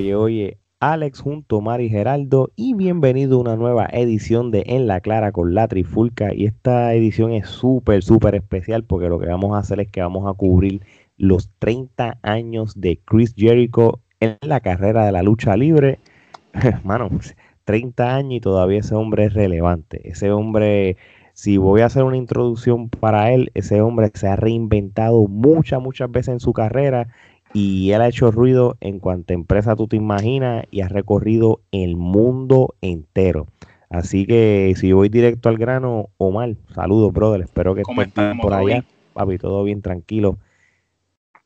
oye, oye, Alex junto a Mari Geraldo y bienvenido a una nueva edición de En la Clara con la Trifulca y esta edición es súper, súper especial porque lo que vamos a hacer es que vamos a cubrir los 30 años de Chris Jericho en la carrera de la lucha libre. Mano, 30 años y todavía ese hombre es relevante. Ese hombre, si voy a hacer una introducción para él, ese hombre se ha reinventado muchas, muchas veces en su carrera y él ha hecho ruido en cuanta empresa tú te imaginas y ha recorrido el mundo entero. Así que si voy directo al grano, Omar, saludos, brother. Espero que estés por allá. Papi, todo bien, tranquilo.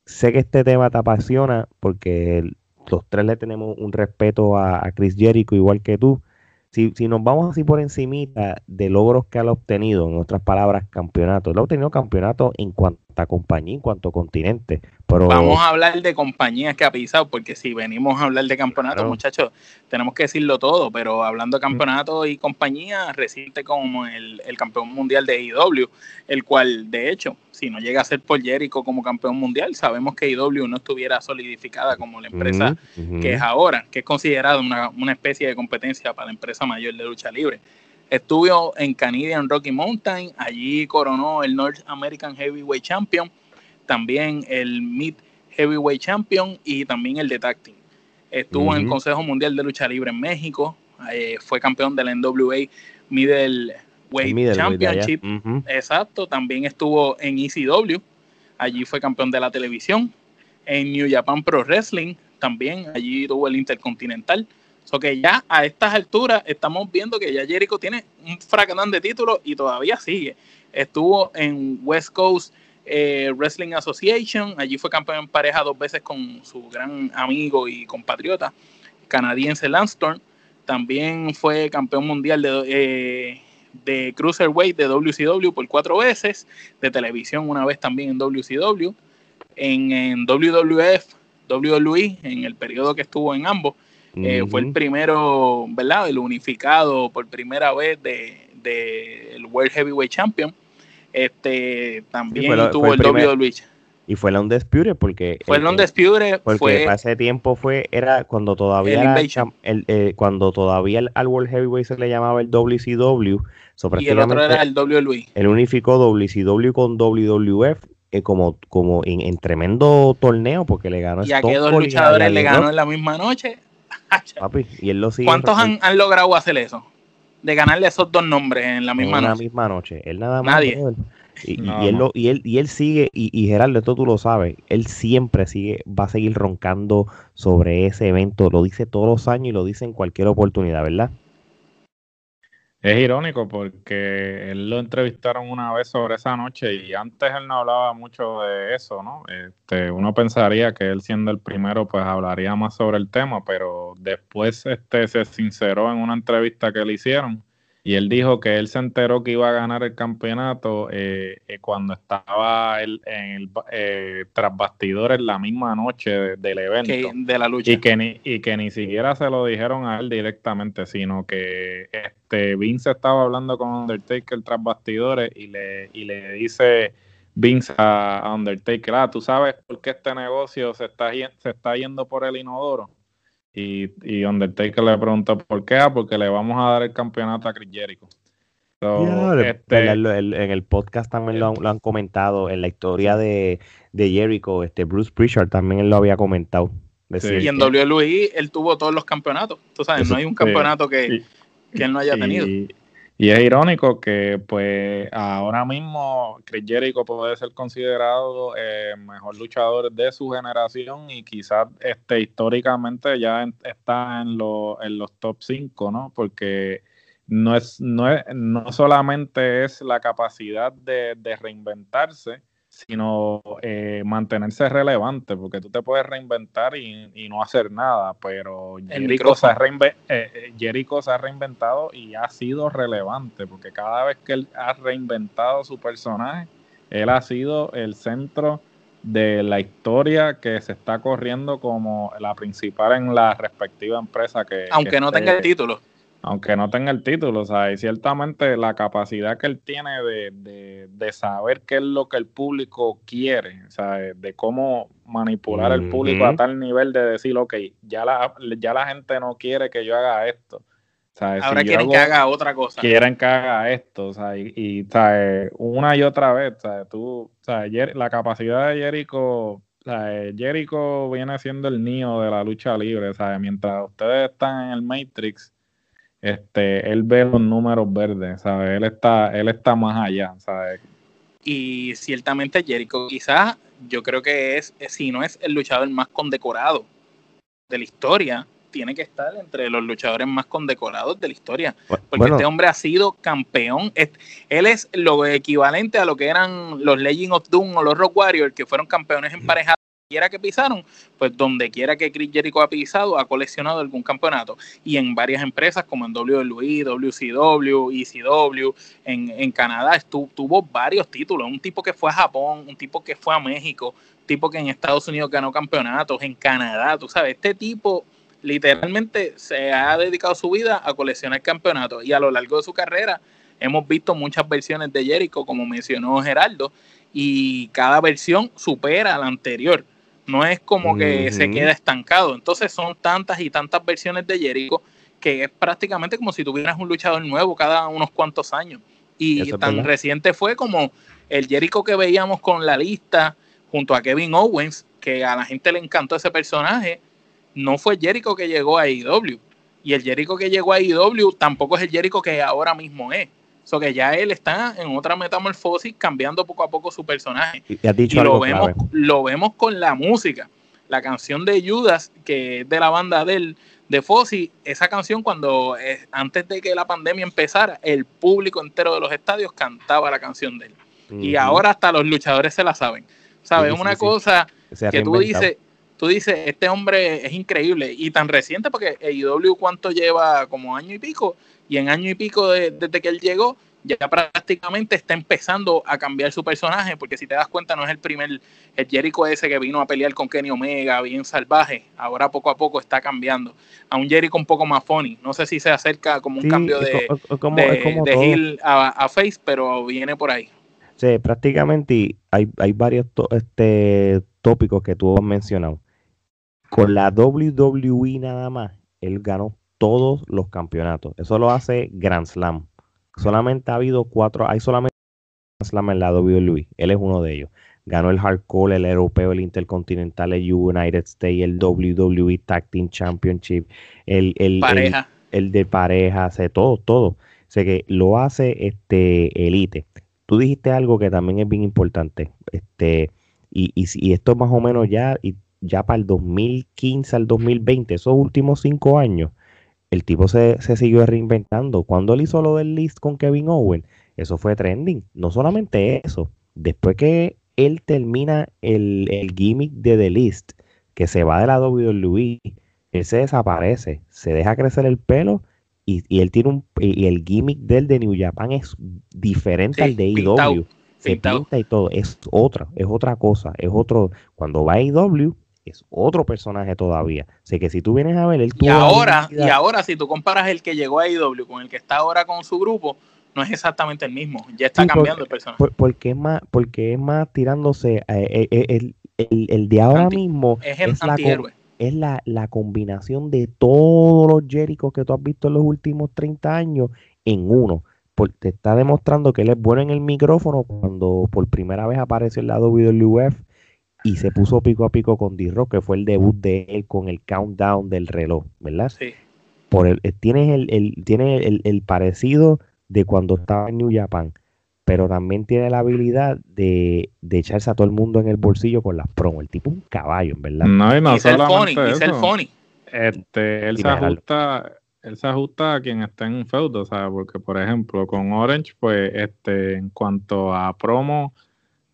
Sé que este tema te apasiona porque los tres le tenemos un respeto a, Chris Jericho, igual que tú. Si, si, nos vamos así por encimita de logros que él ha obtenido, en otras palabras, campeonatos. Él ha obtenido campeonato en cuanto a compañía, en cuanto a continente. Vamos a hablar de compañías que ha pisado, porque si venimos a hablar de campeonatos, muchachos, tenemos que decirlo todo, pero hablando de campeonatos y compañías, reciente como el, campeón mundial de IW, el cual, de hecho, si no llega a ser por Jericho como campeón mundial, sabemos que IW no estuviera solidificada como la empresa que es ahora, que es considerada una, una especie de competencia para la empresa mayor de lucha libre. Estuvo en Canadian Rocky Mountain, allí coronó el North American Heavyweight Champion también el Mid Heavyweight Champion y también el de Tag Estuvo en el Consejo Mundial de Lucha Libre en México, eh, fue campeón de la NWA Middleweight Championship. Exacto, también estuvo en ECW, allí fue campeón de la televisión. En New Japan Pro Wrestling también, allí tuvo el Intercontinental. So que ya a estas alturas estamos viendo que ya Jericho tiene un fracatán de títulos y todavía sigue. Estuvo en West Coast eh, Wrestling Association. Allí fue campeón en pareja dos veces con su gran amigo y compatriota canadiense Lance Storm. También fue campeón mundial de, eh, de Cruiserweight de WCW por cuatro veces, de televisión una vez también en WCW, en, WWF, WWE, en el periodo que estuvo en ambos. Eh, fue el primero, ¿verdad? El unificado por primera vez de, de el World Heavyweight Champion este, también tuvo el, doble WWE. Y fue el Undisputed porque... Fue el Undisputed. Porque fue, hace tiempo fue, era cuando todavía el, eh, cuando todavía al World Heavyweight se le llamaba el WCW. y el otro era el WWE. Él unificó WCW con WWF eh, como, como en, tremendo torneo porque le ganó Y a qué dos luchadores le ganó en la misma noche. Papi, y él lo sigue ¿Cuántos han, han logrado hacer eso? de ganarle esos dos nombres en la misma en noche. misma noche. Él nada más. Nadie. Y, él y, él, y él sigue, y, y Gerardo, esto tú lo sabes, él siempre sigue, va a seguir roncando sobre ese evento, lo dice todos los años y lo dice en cualquier oportunidad, ¿verdad? Es irónico porque él lo entrevistaron una vez sobre esa noche y antes él no hablaba mucho de eso, ¿no? Este, uno pensaría que él siendo el primero pues hablaría más sobre el tema, pero después este, se sinceró en una entrevista que le hicieron y él dijo que él se enteró que iba a ganar el campeonato eh, eh, cuando estaba él en el eh, tras bastidores la misma noche del evento. de la lucha. Y que, ni, y que ni siquiera se lo dijeron a él directamente, sino que este Vince estaba hablando con Undertaker tras bastidores y le, y le dice Vince a, Undertaker, ah, tú sabes por qué este negocio se está, se está yendo por el inodoro. Y, y Undertaker le preguntó por qué, ah, porque le vamos a dar el campeonato a Chris Jericho. Este, en el podcast también lo han, comentado, en la historia de, de, Jericho, este Bruce Prichard también él lo había comentado. y en WWE él tuvo todos los campeonatos. Tú sabes, no hay un campeonato que, que él no haya tenido. Y es irónico que pues ahora mismo Chris Jericho puede ser considerado el mejor luchador de su generación y quizás este, históricamente ya está en, en los top 5, ¿no? Porque no, es, no, es, no solamente es la capacidad de, de reinventarse, sino eh, mantenerse relevante, porque tú te puedes reinventar y, no hacer nada, pero Jericho se, ha eh, eh, se, ha reinventado y ha sido relevante, porque cada vez que él ha reinventado su personaje, él ha sido el centro de la historia que se está corriendo como la principal en la respectiva empresa que... Aunque no tenga el título. Aunque no tenga el título, o sea, y ciertamente la capacidad que él tiene de, de, saber qué es lo que el público quiere, o sea, de cómo manipular al público a tal nivel de decir, ok, ya la, ya la gente no quiere que yo haga esto. Ahora quieren que haga otra cosa. Quieren que haga esto, o sea, y, y una y otra vez, ¿sabes? Tú, ¿sabes? la capacidad de Jericho, ¿sabes? Jericho viene siendo el niño de la lucha libre, ¿sabes? Mientras ustedes están en el Matrix, este, él ve los números verdes, ¿sabes? Él está, él está más allá, ¿sabes? Y ciertamente Jericho quizás, yo creo que es, si no es el luchador más condecorado de la historia, tiene que estar entre los luchadores más condecorados de la historia. Porque este hombre ha sido campeón. Él es lo equivalente a lo que eran los Legend of Doom o los Rock Warriors, que fueron campeones emparejados quiera que pisaron, pues donde quiera que Chris Jericho ha pisado, ha coleccionado algún campeonato. Y en varias empresas como en WWE, WCW, ECW, en, en Canadá, estuvo, tuvo varios títulos. Un tipo que fue a Japón, un tipo que fue a México, un tipo que en Estados Unidos ganó campeonatos, en Canadá, tú sabes, este tipo literalmente se ha dedicado su vida a coleccionar campeonatos y a lo largo de su carrera hemos visto muchas versiones de Jericho, como mencionó Geraldo, y cada versión supera a la anterior no es como que se queda estancado. Entonces son tantas y tantas versiones de Jericho que es prácticamente como si tuvieras un luchador nuevo cada unos cuantos años. Y tan reciente fue como el Jericho que veíamos con la lista junto a Kevin Owens, que a la gente le encantó ese personaje, no fue Jericho que llegó a IW. Y el Jericho que llegó a IW tampoco es el Jericho que ahora mismo es. So que ya él está en otra metamorfosis, cambiando poco a poco su personaje. Y, lo, vemos, lo vemos con la música. La canción de Judas, que es de la banda del, de Fossi, esa canción cuando eh, antes de que la pandemia empezara, el público entero de los estadios cantaba la canción de él. Y ahora hasta los luchadores se la saben. ¿Sabes? una cosa que tú dices, tú dices, este hombre es increíble y tan reciente porque AEW cuánto lleva como año y pico y en año y pico desde que él llegó, ya prácticamente está empezando a cambiar su personaje, porque si te das cuenta no es el primer, el Jericho ese que vino a pelear con Kenny Omega, bien salvaje, ahora poco a poco está cambiando a un Jericho un poco más funny, no sé si se acerca como un cambio de, de, a, Face, pero viene por ahí. Sí, prácticamente hay, hay varios este, tópicos que tú has mencionado. Con la WWE nada más, él ganó todos los campeonatos. Eso lo hace Grand Slam. Solamente ha habido cuatro, hay solamente Grand Slam en la WWE. Él es uno de ellos. Ganó el Hardcore, el Europeo, el Intercontinental, el United States, el WWE Tag Team Championship, el, el, el, de pareja, hace todo, todo. sé que lo hace este Elite. Tú dijiste algo que también es bien importante. Este, y, y, y esto más o menos ya, y ya para el 2015 al 2020, esos últimos cinco años, el tipo se, siguió reinventando. Cuando él hizo lo del list con Kevin Owen, eso fue trending. No solamente eso, después que él termina el, gimmick de The List, que se va de la WWE, él se desaparece, se deja crecer el pelo y, él tiene un y el gimmick del de New Japan es diferente al de IW. Se pinta y todo, es otra, es otra cosa, es otro. Cuando va a IW, es otro personaje todavía. Sé que si tú vienes a ver el y ahora y ahora si tú comparas el que llegó a IW con el que está ahora con su grupo, no es exactamente el mismo. Ya está cambiando el personaje. porque es más, porque es más tirándose eh, eh, eh, el, el, de ahora mismo es, el la, es la, combinación de todos los Jerichos que tú has visto en los últimos 30 años en uno. Porque te está demostrando que él es bueno en el micrófono cuando por primera vez apareció en la WWF y se puso pico a pico con D-Rock, que fue el debut de él con el countdown del reloj, ¿verdad? Sí. Por el, eh, tienes el, el, el, parecido de cuando estaba en New Japan, pero también tiene la habilidad de, de, echarse a todo el mundo en el bolsillo con las promos. El tipo es un caballo, ¿verdad? No, y no solamente el eso. el funny. Este, él se ajusta él se ajusta a quien está en un feudo, ¿sabes? Porque, por ejemplo, con Orange, pues, este, en cuanto a promo,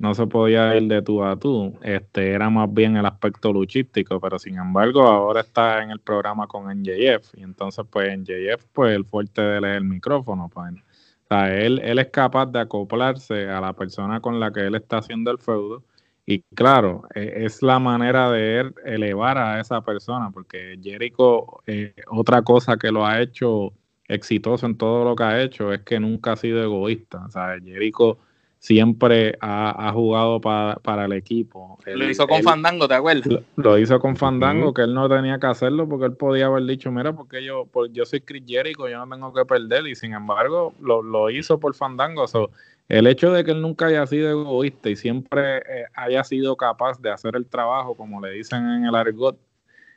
no se podía ir de tú a tú, este era más bien el aspecto luchístico, pero sin embargo ahora está en el programa con NJF y entonces pues NJF pues el fuerte de él es el micrófono, pues. O sea, él, él es capaz de acoplarse a la persona con la que él está haciendo el feudo y claro, e, es la manera de elevar a esa persona porque Jericho, eh, otra cosa que lo ha hecho exitoso en todo lo que ha hecho es que nunca ha sido egoísta. O sea, Jericho siempre ha, jugado para el equipo. lo hizo con Fandango, ¿te acuerdas? Lo, hizo con Fandango, que él no tenía que hacerlo porque él podía haber dicho, mira, porque yo, yo soy Chris Jericho, yo no tengo que perder, y sin embargo lo, hizo por Fandango. el hecho de que él nunca haya sido egoísta y siempre eh, haya sido capaz de hacer el trabajo, como le dicen en el argot,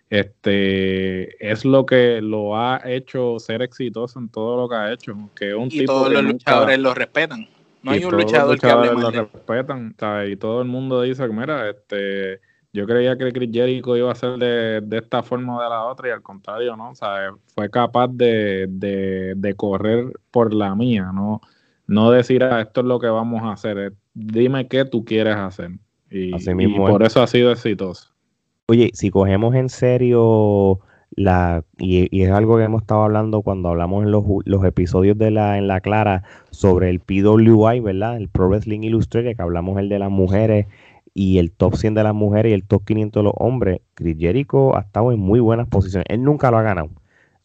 este es lo que lo ha hecho ser exitoso en todo lo que ha hecho. Que un y todos los luchadores lo respetan. No hay un luchador que hable mal lo respetan, Y todo el mundo dice que, mira, este, yo creía que Chris Jericho iba a ser de, esta forma o de la otra y al contrario, ¿no? O sea, fue capaz de, de, correr por la mía, ¿no? No decir, ah, esto es lo que vamos a hacer, dime qué tú quieres hacer. Y, por eso ha sido exitoso. Oye, si cogemos en serio la, y, es algo que hemos estado hablando cuando hablamos en los, los, episodios de la en la clara sobre el PWI, ¿verdad? El Pro Wrestling Illustrated, que hablamos el de las mujeres y el top 100 de las mujeres y el top 500 de los hombres. Chris Jericho ha estado en muy buenas posiciones. Él nunca lo ha ganado.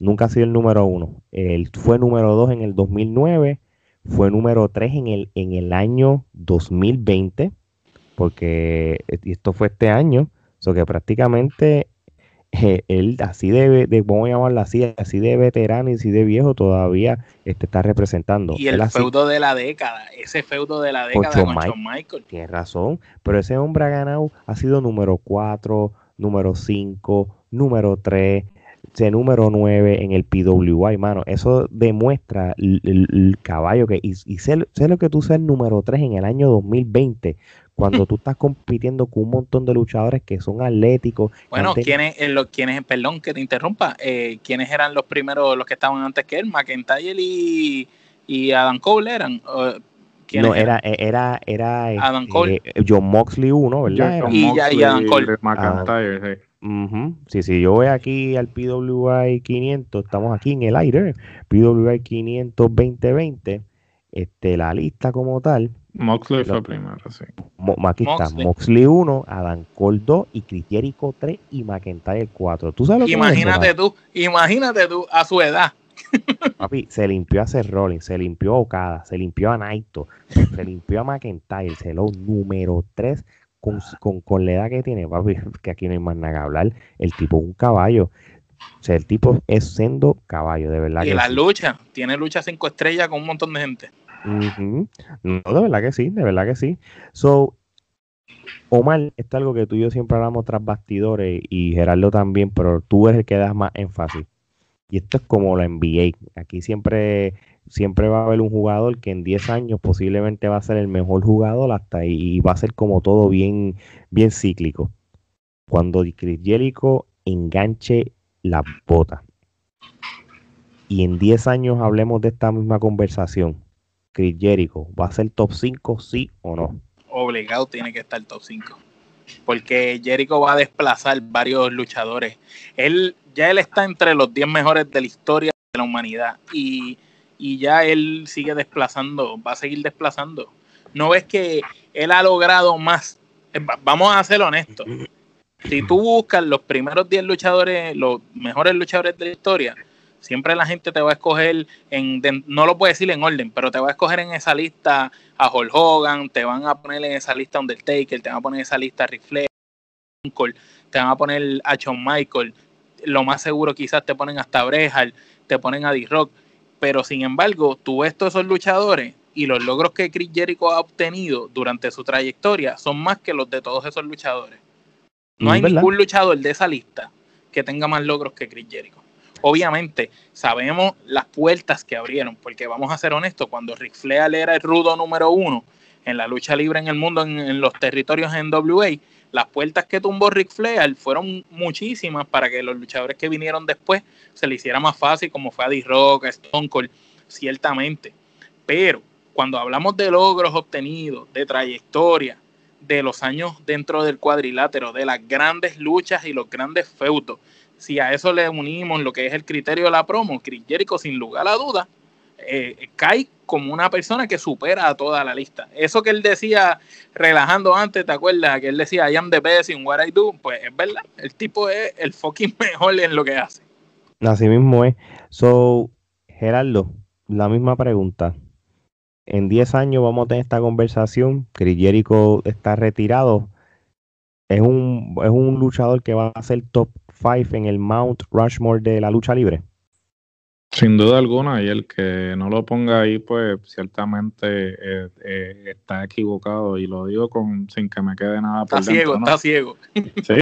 Nunca ha sido el número uno. Él fue número dos en el 2009. Fue número tres en el, en el año 2020. Porque esto fue este año. O sea que prácticamente eh, él así de, de, vamos a llamarlo así, así de veterano y así de viejo todavía este, está representando. Y el feudo de la década, ese feudo de la década con Shawn Michael. Tienes razón, pero ese hombre ha ganado, ha sido número 4, número 5, número 3, número 9 en el PWI, mano. Eso demuestra el, caballo que, y, y sé, sé, lo que tú seas número 3 en el año 2020 cuando tú estás compitiendo con un montón de luchadores que son atléticos. Bueno, ¿quiénes, eh, quiénes, perdón que te interrumpa, eh, ¿quiénes eran los primeros, los que estaban antes que él? McIntyre y, y Adam Cole eran. No, era, eh, era, era Adam Cole. John Moxley uno, ¿verdad? y, ya, y Adam Cole. McIntyre, sí. Sí, yo voy aquí al PWI 500, estamos aquí en el aire, PWI 500 2020, este, la lista como tal, Moxley fue primero, sí. aquí está, Moxley 1, Adam Cole 2 y Chris 3 y McIntyre 4. ¿Tú sabes lo imagínate tú, imagínate tú a su edad. Papi, se limpió a Seth Rollins, se limpió a Okada, se limpió a Naito, se limpió a McIntyre, se lo número 3 con, con, la edad que tiene, papi, que aquí no hay más nada que hablar. El tipo es un caballo. O sea, el tipo es siendo caballo, de verdad. Y la lucha, tiene lucha 5 estrellas con un montón de gente. No, de verdad que sí, de verdad que sí. So, Omar, esto es algo que tú y yo siempre hablamos tras bastidores y Gerardo también, pero tú eres el que das más énfasis. Y esto es como la NBA. Aquí siempre, siempre va a haber un jugador que en 10 años posiblemente va a ser el mejor jugador hasta y va a ser como todo bien, bien cíclico. Cuando Chris Jericho enganche la bota y en 10 años hablemos de esta misma conversación, Chris Jericho va a ser top 5, sí o no? Obligado tiene que estar top 5. Porque Jericho va a desplazar varios luchadores. Él ya él está entre los 10 mejores de la historia de la humanidad y, ya él sigue desplazando, va a seguir desplazando. ¿No ves que él ha logrado más? Eh, vamos a ser honestos. Si tú buscas los primeros 10 luchadores, los mejores luchadores de la historia, Siempre la gente te va a escoger, en, no lo puedo decir en orden, pero te va a escoger en esa lista a Hulk Hogan, te van a poner en esa lista Undertaker, te van a poner en esa lista a Ric te van a poner a Shawn Michael, lo más seguro quizás te ponen hasta Brejal, te ponen a D-Rock, pero sin embargo, tú ves todos esos luchadores y los logros que Chris Jericho ha obtenido durante su trayectoria son más que los de todos esos luchadores. No hay ningún luchador de esa lista que tenga más logros que Chris Jericho. Obviamente, sabemos las puertas que abrieron, porque vamos a ser honestos, cuando Ric Flair era el rudo número uno en la lucha libre en el mundo, en, los territorios en WA, las puertas que tumbó Ric Flair fueron muchísimas para que los luchadores que vinieron después se le hiciera más fácil, como fue a D-Rock, Stone Cold, ciertamente. Pero cuando hablamos de logros obtenidos, de trayectoria, de los años dentro del cuadrilátero, de las grandes luchas y los grandes feudos, si a eso le unimos lo que es el criterio de la promo, Chris Jericho, sin lugar a duda, eh, cae como una persona que supera a toda la lista. Eso que él decía relajando antes, ¿te acuerdas? Que él decía, I am the best in what I do. Pues es verdad, el tipo es el fucking mejor en lo que hace. Así mismo es. So, Gerardo, la misma pregunta. En 10 años vamos a tener esta conversación. Chris Jericho está retirado. Es un, es un luchador que va a ser top 5 en el Mount Rushmore de la lucha libre. Sin duda alguna, y el que no lo ponga ahí, pues ciertamente eh, eh, está equivocado, y lo digo con sin que me quede nada por Está ciego, está ciego. Sí,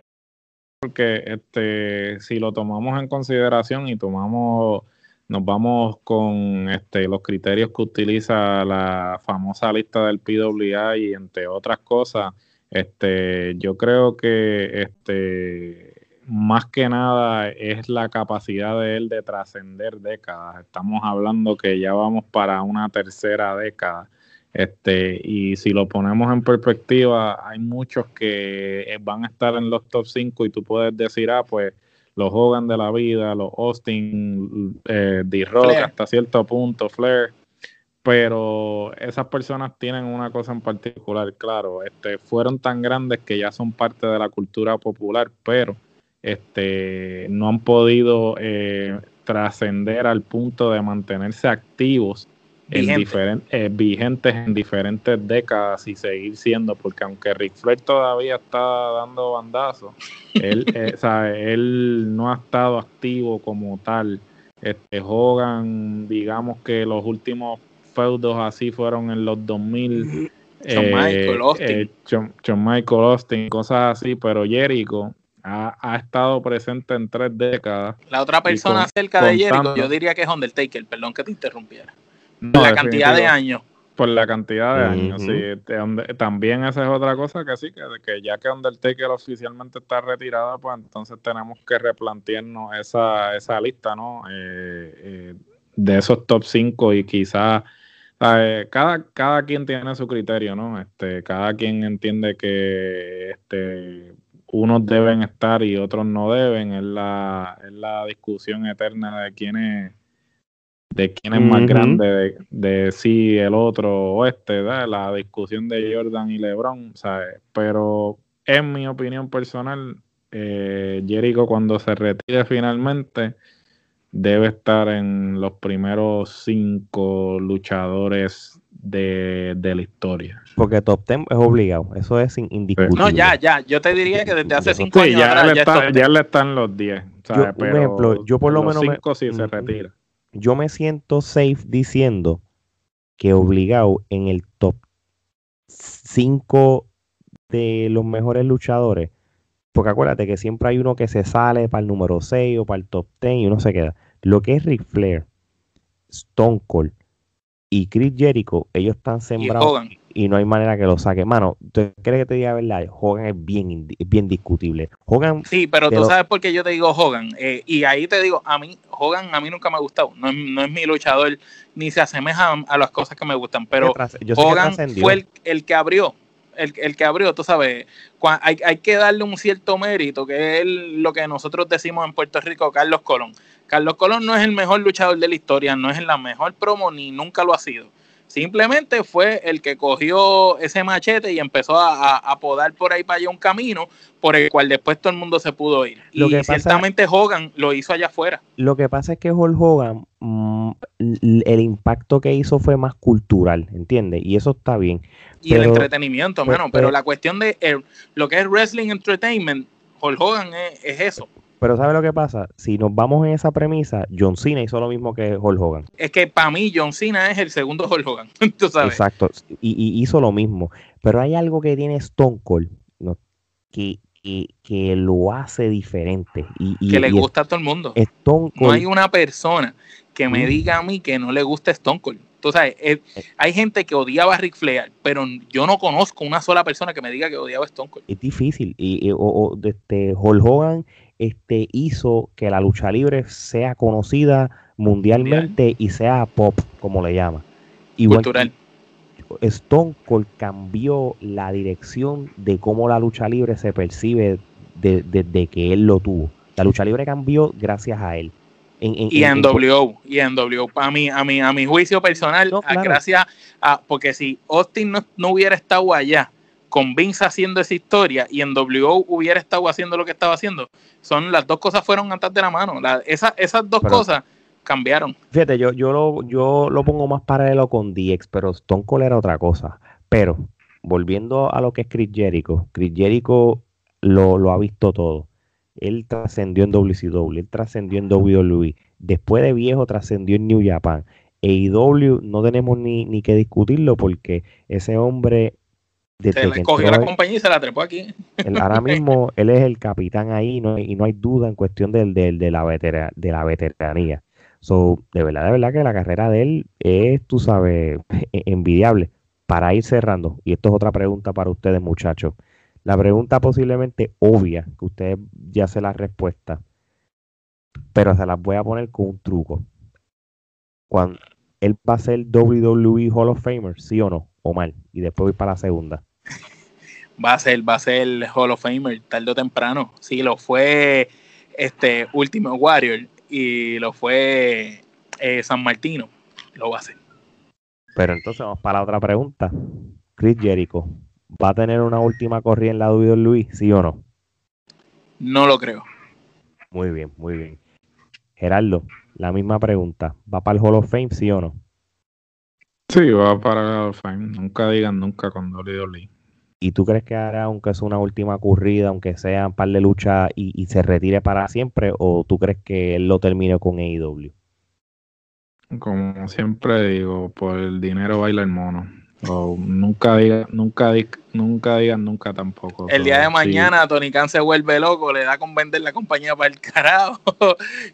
porque este, si lo tomamos en consideración y tomamos, nos vamos con este, los criterios que utiliza la famosa lista del PWI y entre otras cosas, este, yo creo que este más que nada es la capacidad de él de trascender décadas. Estamos hablando que ya vamos para una tercera década. Este, y si lo ponemos en perspectiva, hay muchos que van a estar en los top 5 y tú puedes decir, ah, pues los Hogan de la vida, los Austin, eh, D-Rock hasta cierto punto, Flair. Pero esas personas tienen una cosa en particular, claro, este, fueron tan grandes que ya son parte de la cultura popular, pero este, no han podido eh, trascender al punto de mantenerse activos en eh, vigentes en diferentes décadas y seguir siendo, porque aunque Rick Flair todavía está dando bandazos, él, eh, él no ha estado activo como tal. Este Hogan, digamos que los últimos feudos así fueron en los 2000. John Michael Austin. John, Michael Austin, cosas así, pero Jericho ha, estado presente en tres décadas. La otra persona cerca de Jericho, yo diría que es Undertaker, perdón que te interrumpiera. la cantidad de años. Por la cantidad de años, sí. También esa es otra cosa que sí, que, que ya que Undertaker oficialmente está retirada, pues entonces tenemos que replantearnos esa, esa lista, ¿no? Eh, eh, de esos top 5 y quizás cada, cada quien tiene su criterio, ¿no? Este, cada quien entiende que este, unos deben estar y otros no deben, es la, es la discusión eterna de quién es, de quién es más grande, de, de, si el otro o este, la discusión de Jordan y LeBron, ¿sabes? Pero en mi opinión personal, eh, Jericho cuando se retire finalmente debe estar en los primeros cinco luchadores de, la historia. Porque top 10 es obligado, eso es indiscutible. No, ya, ya, yo te diría que desde hace 5 años ya, le está, ya, le están los 10. Yo, por ejemplo, yo por lo menos... Cinco me, se retira. Yo me siento safe diciendo que obligado en el top 5 de los mejores luchadores, porque acuérdate que siempre hay uno que se sale para el número 6 o para el top 10 y uno se queda. Lo que es Ric Flair, Stone Cold, y Chris Jericho, ellos están sembrados y, no hay manera que lo saque. Mano, ¿tú crees que te diga verdad? Hogan es bien, bien discutible. Hogan. Sí, pero tú sabes por qué yo te digo Hogan. Eh, y ahí te digo, a mí, Hogan a mí nunca me ha gustado. No es, mi luchador, ni se asemeja a, las cosas que me gustan. Pero Hogan fue el, que abrió. El, el, que abrió, tú sabes, hay, hay que darle un cierto mérito, que es lo que nosotros decimos en Puerto Rico, Carlos Colón Carlos Colón no es el mejor luchador de la historia, no es la mejor promo ni nunca lo ha sido. Simplemente fue el que cogió ese machete y empezó a, a, podar por ahí para allá un camino por el cual después todo el mundo se pudo ir. Lo y que ciertamente Hogan lo hizo allá afuera. Lo que pasa es que Hulk Hogan, mm, el impacto que hizo fue más cultural, ¿entiendes? Y eso está bien. Y el entretenimiento, pero, mano. Pero, la cuestión de lo que es wrestling entertainment, Hulk Hogan es eso. Pero ¿sabe lo que pasa? Si nos vamos en esa premisa, John Cena hizo lo mismo que Hulk Hogan. Es que para mí John Cena es el segundo Hulk Hogan, tú sabes. Exacto, y, hizo lo mismo. Pero hay algo que tiene Stone Cold que, que, lo hace diferente. Y, que le gusta a todo el mundo. Stone No hay una persona que me diga a mí que no le gusta Stone Cold. Tú sabes, eh, hay gente que odiaba a Ric Flair, pero yo no conozco una sola persona que me diga que odiaba a Stone Cold. Es difícil. Y, o, este, Hulk Hogan este, hizo que la lucha libre sea conocida mundialmente y sea pop, como le llama. Igual Cultural. Stone Cold cambió la dirección de cómo la lucha libre se percibe desde que él lo tuvo. La lucha libre cambió gracias a él. y en, W, y en W, a mi, a mi, a mi juicio personal, gracias a, porque si Austin no, no hubiera estado allá, con Vince haciendo esa historia y en WO hubiera estado haciendo lo que estaba haciendo, son las dos cosas fueron antes de la mano. esas dos cosas cambiaron. Fíjate, yo, yo, lo, yo lo pongo más paralelo con DX, pero Stone Cold era otra cosa. Pero, volviendo a lo que es Chris Jericho, Chris Jericho lo, lo ha visto todo. Él trascendió en WCW, él trascendió en WWE. Después de viejo trascendió en New Japan. AEW no tenemos ni, ni que discutirlo porque ese hombre se le cogió la compañía y se la trepó aquí. ahora mismo él es el capitán ahí no, y no hay duda en cuestión del, del, de, la de la veteranía. So, de verdad, de verdad que la carrera de él es, tú sabes, envidiable. Para ir cerrando, y esto es otra pregunta para ustedes, muchachos. La pregunta posiblemente obvia, que ustedes ya se la respuesta, pero se las voy a poner con un truco. Cuando él va a ser WWE Hall of Famer, sí o no, o mal, y después voy para la segunda. Va a ser, va a ser Hall of Famer tarde o temprano. Sí, lo fue este último Warrior y lo fue eh, San Martino. Lo va a hacer. Pero entonces vamos para la otra pregunta. Chris Jericho, ¿va a tener una última corrida en la WWE, sí o no? No lo creo. Muy bien, muy bien. Gerardo, la misma pregunta. ¿Va para el Hall of Fame, sí o no? Sí, va para. Nunca digan nunca con WWE. ¿Y tú crees que hará, aunque es una última corrida, aunque sea un par de luchas y, se retire para siempre? ¿O tú crees que él lo termine con AEW? Como siempre digo, por el dinero baila el mono. O nunca digan, nunca, nunca digan nunca tampoco. El día de mañana Tony Khan se vuelve loco, le da con vender la compañía para el carajo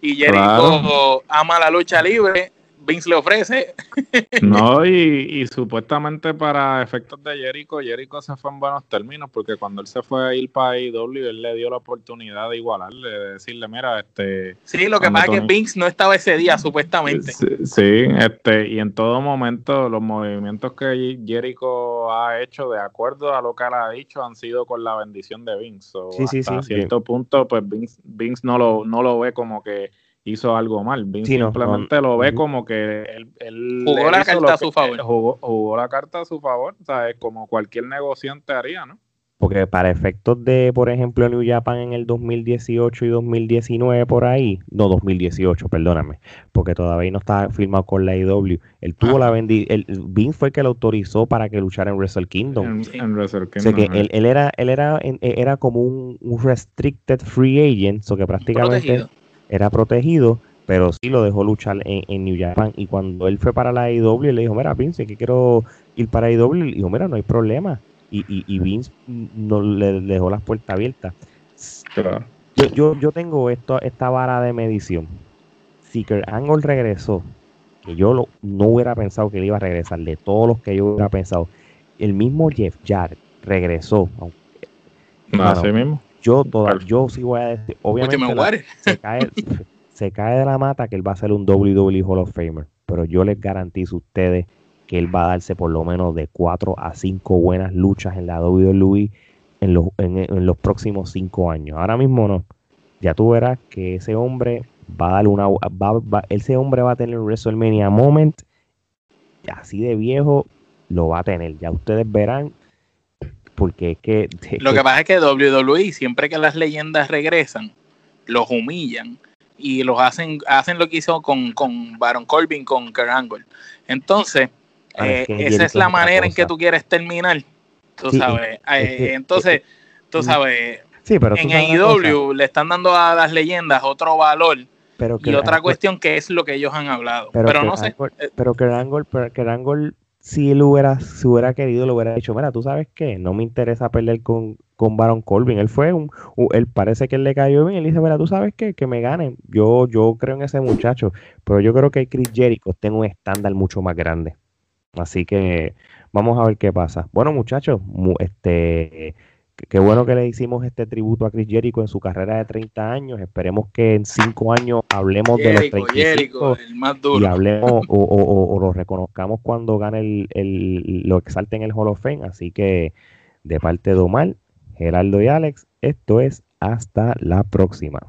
y Jericho ama la lucha libre Vince le ofrece. No, y, supuestamente para efectos de Jericho, Jericho se fue en buenos términos, porque cuando él se fue a ir para IW, él le dio la oportunidad de igualarle, de decirle, mira, este... Sí, lo que pasa es que Vince no estaba ese día, supuestamente. Sí, este, y en todo momento los movimientos que Jericho ha hecho, de acuerdo a lo que él ha dicho, han sido con la bendición de Vince. sí, sí, sí, a cierto punto, pues Vince, Vince no, lo, no lo ve como que hizo algo mal. simplemente lo ve como que él, jugó la carta a su favor. Jugó, la carta a su favor, o sea, es como cualquier negociante haría, ¿no? Porque para efectos de, por ejemplo, New Japan en el 2018 y 2019 por ahí, no 2018, perdóname, porque todavía no estaba firmado con la IW. Él tuvo la bendición, Vince fue el que lo autorizó para que luchara en Wrestle Kingdom. En, Wrestle Kingdom. O sea que él, era, él era, era como un, restricted free agent, o que prácticamente era protegido, pero sí lo dejó luchar en, New Japan. Y cuando él fue para la IW, le dijo, mira, Vince, que quiero ir para IW, le dijo, mira, no hay problema. Y, y, Vince no le, dejó las puertas abiertas. Yo, yo, yo, tengo esto, esta vara de medición. Si Kurt Angle regresó, que yo no hubiera pensado que él iba a regresar, de todos los que yo hubiera pensado, el mismo Jeff Jarrett regresó. Aunque, mismo yo, toda, yo sí voy a decir, obviamente se, cae, se cae de la mata que él va a ser un WWE Hall of Famer, pero yo les garantizo a ustedes que él va a darse por lo menos de 4 a 5 buenas luchas en la WWE en los, en, los próximos 5 años. Ahora mismo no. Ya tú verás que ese hombre va a dar una. Va, ese hombre va a tener un WrestleMania Moment. Así de viejo lo va a tener. Ya ustedes verán porque es que... Lo que pasa es que WWE, siempre que las leyendas regresan, los humillan y los hacen, hacen lo que hizo con, con Baron Corbin, con Kurt Angle. Entonces, ah, eh, esa es la manera en que tú quieres terminar. Tú sabes. Eh, entonces, tú sabes, sí, pero en AEW le están dando a las leyendas otro valor. Pero y otra cuestión que es lo que ellos han hablado. Pero, no sé. Pero Angle, pero Angle si él hubiera, si hubiera querido, lo hubiera dicho, mira, tú sabes qué, no me interesa perder con, con Baron Corbin. Él fue un, él parece que él le cayó bien. Él dice, mira, tú sabes qué, que me ganen. Yo, yo creo en ese muchacho. Pero yo creo que Chris Jericho tiene un estándar mucho más grande. Así que vamos a ver qué pasa. Bueno, muchachos, este Qué bueno que le hicimos este tributo a Chris Jericho en su carrera de 30 años. Esperemos que en 5 años hablemos de los 35 el más duro. y hablemos o, lo reconozcamos cuando gane el, el, lo exalte en el Hall of Fame. Así que de parte de Omar, Geraldo y Alex, esto es hasta la próxima.